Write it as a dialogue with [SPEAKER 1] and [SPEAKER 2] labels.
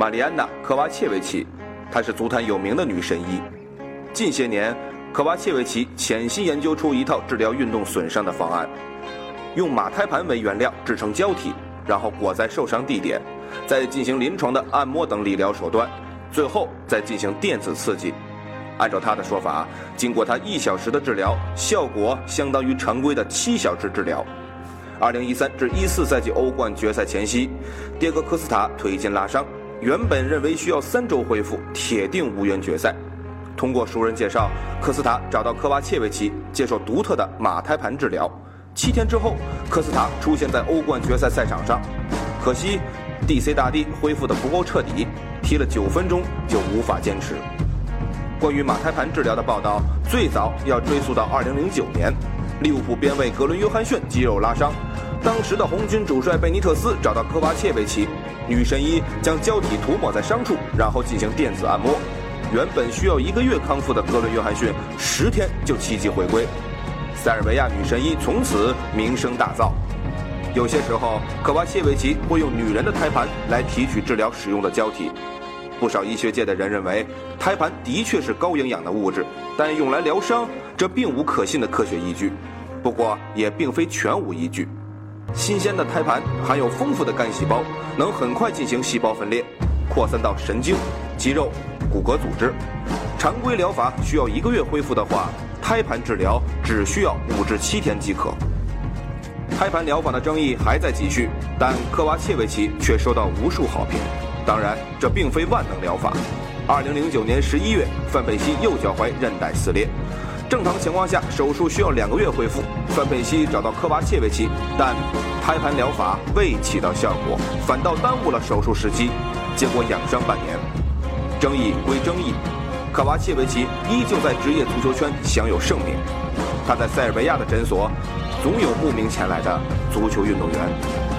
[SPEAKER 1] 玛丽安娜·科瓦切维奇，她是足坛有名的女神医。近些年，科瓦切维奇潜心研究出一套治疗运动损伤的方案，用马胎盘为原料制成胶体，然后裹在受伤地点，再进行临床的按摩等理疗手段，最后再进行电子刺激。按照他的说法，经过他一小时的治疗，效果相当于常规的七小时治疗。二零一三至一四赛季欧冠决赛前夕，迭戈科斯塔腿筋拉伤，原本认为需要三周恢复，铁定无缘决赛。通过熟人介绍，科斯塔找到科瓦切维奇接受独特的马胎盘治疗。七天之后，科斯塔出现在欧冠决赛赛场上，可惜 DC 大帝恢复的不够彻底，踢了九分钟就无法坚持。关于马胎盘治疗的报道，最早要追溯到2009年，利物浦边卫格伦·约翰逊肌肉拉伤，当时的红军主帅贝尼特斯找到科瓦切维奇，女神医将胶体涂抹在伤处，然后进行电子按摩。原本需要一个月康复的格伦·约翰逊，十天就奇迹回归，塞尔维亚女神医从此名声大噪。有些时候，科瓦切维奇会用女人的胎盘来提取治疗使用的胶体。不少医学界的人认为，胎盘的确是高营养的物质，但用来疗伤，这并无可信的科学依据。不过，也并非全无依据。新鲜的胎盘含有丰富的干细胞，能很快进行细胞分裂，扩散到神经、肌肉、骨骼组织。常规疗法需要一个月恢复的话，胎盘治疗只需要五至七天即可。胎盘疗法的争议还在继续，但科瓦切维奇却收到无数好评。当然，这并非万能疗法。二零零九年十一月，范佩西右脚踝韧带撕裂，正常情况下手术需要两个月恢复。范佩西找到科瓦切维奇，但胎盘疗法未起到效果，反倒耽误了手术时机，结果养伤半年。争议归争议，科瓦切维奇依旧在职业足球圈享有盛名。他在塞尔维亚的诊所，总有慕名前来的足球运动员。